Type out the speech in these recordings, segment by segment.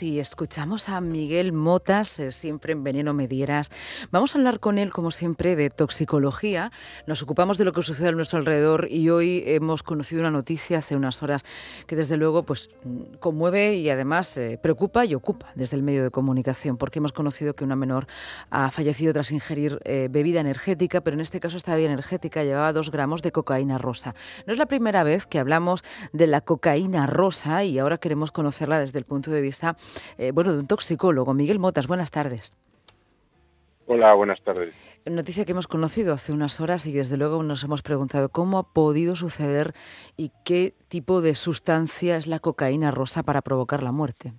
Si escuchamos a Miguel Motas, siempre en Veneno Medieras, vamos a hablar con él, como siempre, de toxicología. Nos ocupamos de lo que sucede a nuestro alrededor y hoy hemos conocido una noticia hace unas horas que, desde luego, pues conmueve y además eh, preocupa y ocupa desde el medio de comunicación, porque hemos conocido que una menor ha fallecido tras ingerir eh, bebida energética, pero en este caso esta bebida energética llevaba dos gramos de cocaína rosa. No es la primera vez que hablamos de la cocaína rosa y ahora queremos conocerla desde el punto de vista eh, bueno, de un toxicólogo. Miguel Motas, buenas tardes. Hola, buenas tardes. Noticia que hemos conocido hace unas horas y desde luego nos hemos preguntado cómo ha podido suceder y qué tipo de sustancia es la cocaína rosa para provocar la muerte.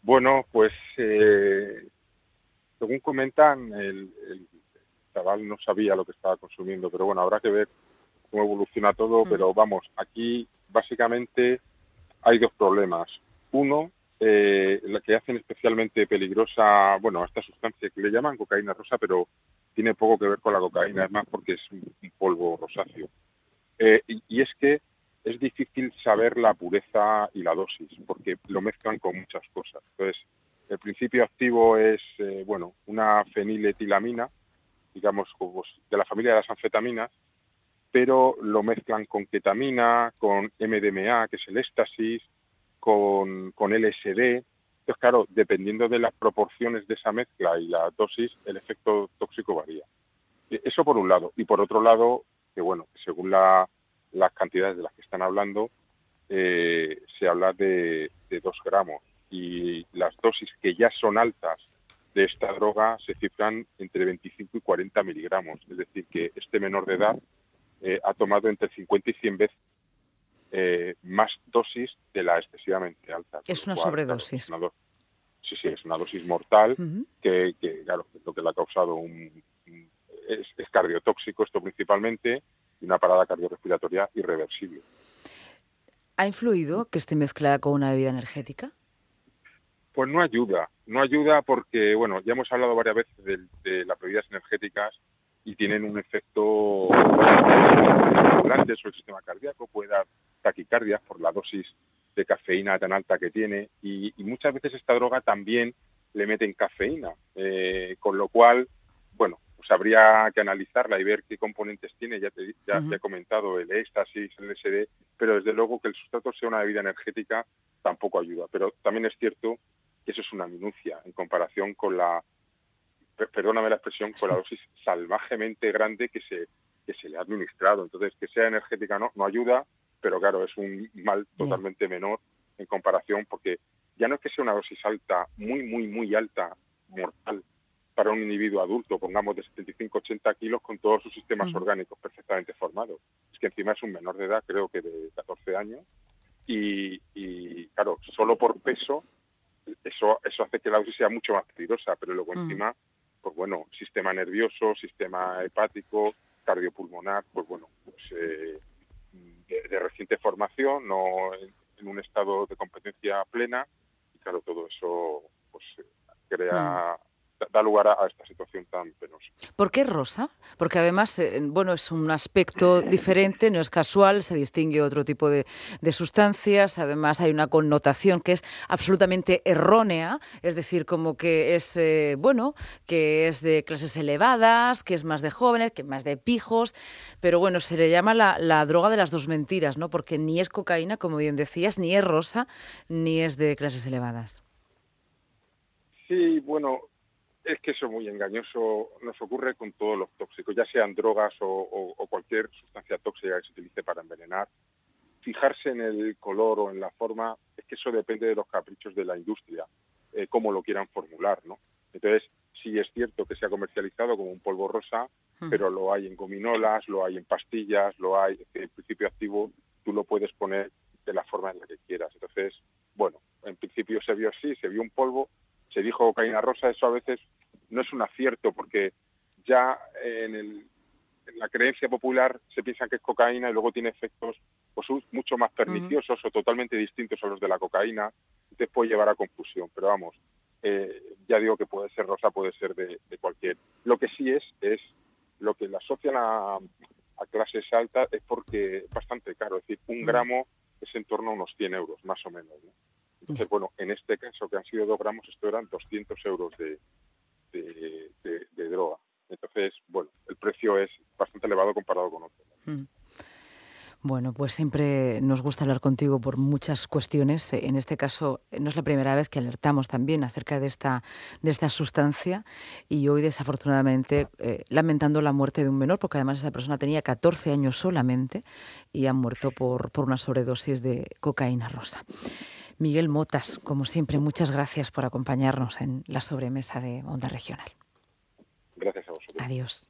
Bueno, pues eh, según comentan, el, el, chaval no sabía lo que estaba consumiendo, pero bueno, habrá que ver cómo evoluciona todo, mm. pero vamos, aquí básicamente hay dos problemas. Uno, eh, la que hacen especialmente peligrosa, bueno, a esta sustancia que le llaman cocaína rosa, pero tiene poco que ver con la cocaína, es más porque es un, polvo rosáceo. Eh, y, es que es difícil saber la pureza y la dosis, porque lo mezclan con muchas cosas. Entonces, el principio activo es, eh, bueno, una feniletilamina, digamos, de la familia de las anfetaminas, pero lo mezclan con ketamina, con MDMA, que es el éxtasis, con, con LSD. Entonces, claro, dependiendo de las proporciones de esa mezcla y la dosis, el efecto tóxico varía. E, eso por un lado. Y por otro lado, que bueno, según la, las cantidades de las que están hablando, eh, se habla de, de dos gramos. Y las dosis que ya son altas de esta droga se cifran entre 25 y 40 miligramos. Es decir, que este menor de edad eh, ha tomado entre 50 y 100 veces eh, más dosis de la excesivamente alta. Es una sobredosis. sí, sí, es una dosis mortal que, claro, lo que le ha causado un, es, cardiotóxico esto principalmente y una parada cardiorrespiratoria irreversible. ¿Ha influido que esté mezclada con una bebida energética? Pues no ayuda, no ayuda porque, bueno, ya hemos hablado varias veces de, de las bebidas energéticas y tienen un efecto grande sobre el sistema cardíaco, puede dar taquicardia por la dosis de cafeína tan alta que tiene y, muchas veces esta droga también le meten cafeína, eh, con lo cual, bueno, pues habría que analizarla y ver qué componentes tiene, ya te, ya he comentado el éxtasis, el SD, pero desde luego que el sustrato sea una bebida energética tampoco ayuda, pero también es cierto que eso es una minucia en comparación con la, perdóname la expresión, con la dosis salvajemente grande que se, que se le ha administrado. Entonces, que sea energética no, no ayuda, pero claro, es un mal totalmente menor en comparación porque ya no es que sea una dosis alta, muy, muy, muy alta, mortal, para un individuo adulto, pongamos de 75-80 kilos con todos sus sistemas orgánicos perfectamente formados. Es que encima es un menor de edad, creo que de 14 años, y, y claro, solo por peso, eso, eso hace que la dosis sea mucho más peligrosa, pero luego encima, pues bueno, sistema nervioso, sistema hepático, cardiopulmonar, pues bueno, pues eh, de, reciente formación, no en, un estado de competencia plena, y claro, todo eso pues crea, mm da lugar a, esta situación tan penosa. ¿Por qué rosa? Porque además, eh, bueno, es un aspecto diferente, no es casual, se distingue otro tipo de, sustancias, además hay una connotación que es absolutamente errónea, es decir, como que es, eh, bueno, que es de clases elevadas, que es más de jóvenes, que más de pijos, pero bueno, se le llama la, la droga de las dos mentiras, ¿no? Porque ni es cocaína, como bien decías, ni es rosa, ni es de clases elevadas. Sí, bueno, es que eso es muy engañoso. Nos ocurre con todos los tóxicos, ya sean drogas o, cualquier sustancia tóxica que se utilice para envenenar. Fijarse en el color o en la forma, es que eso depende de los caprichos de la industria, eh, cómo lo quieran formular, ¿no? Entonces, sí es cierto que se ha comercializado como un polvo rosa, hmm. pero lo hay en gominolas, lo hay en pastillas, lo hay, en principio activo, tú lo puedes poner de la forma en la que quieras. Entonces, bueno, en principio se vio así, se vio un polvo, se dijo cocaína rosa, eso a veces no es un acierto porque ya en, la creencia popular se piensa que es cocaína y luego tiene efectos pues, mucho más perniciosos o totalmente distintos a los de la cocaína, entonces puede llevar a confusión, pero vamos, eh, ya digo que puede ser rosa, puede ser de, cualquier. Lo que sí es, es lo que la asocian a, clases altas es porque es bastante caro, es decir, un gramo es en torno a unos 100 euros, más o menos. Entonces, bueno, en este caso, que han sido dos gramos, esto eran 200 euros de, de, droga. Entonces, bueno, el precio es bastante elevado comparado con otros. Mm. Bueno, pues siempre nos gusta hablar contigo por muchas cuestiones. En este caso, no es la primera vez que alertamos también acerca de esta, de esta sustancia y hoy, desafortunadamente, eh, lamentando la muerte de un menor, porque además esa persona tenía 14 años solamente y ha muerto por, por una sobredosis de cocaína rosa. Miguel Motas, como siempre, muchas gracias por acompañarnos en la sobremesa de Onda Regional. Gracias a vosotros. Adiós.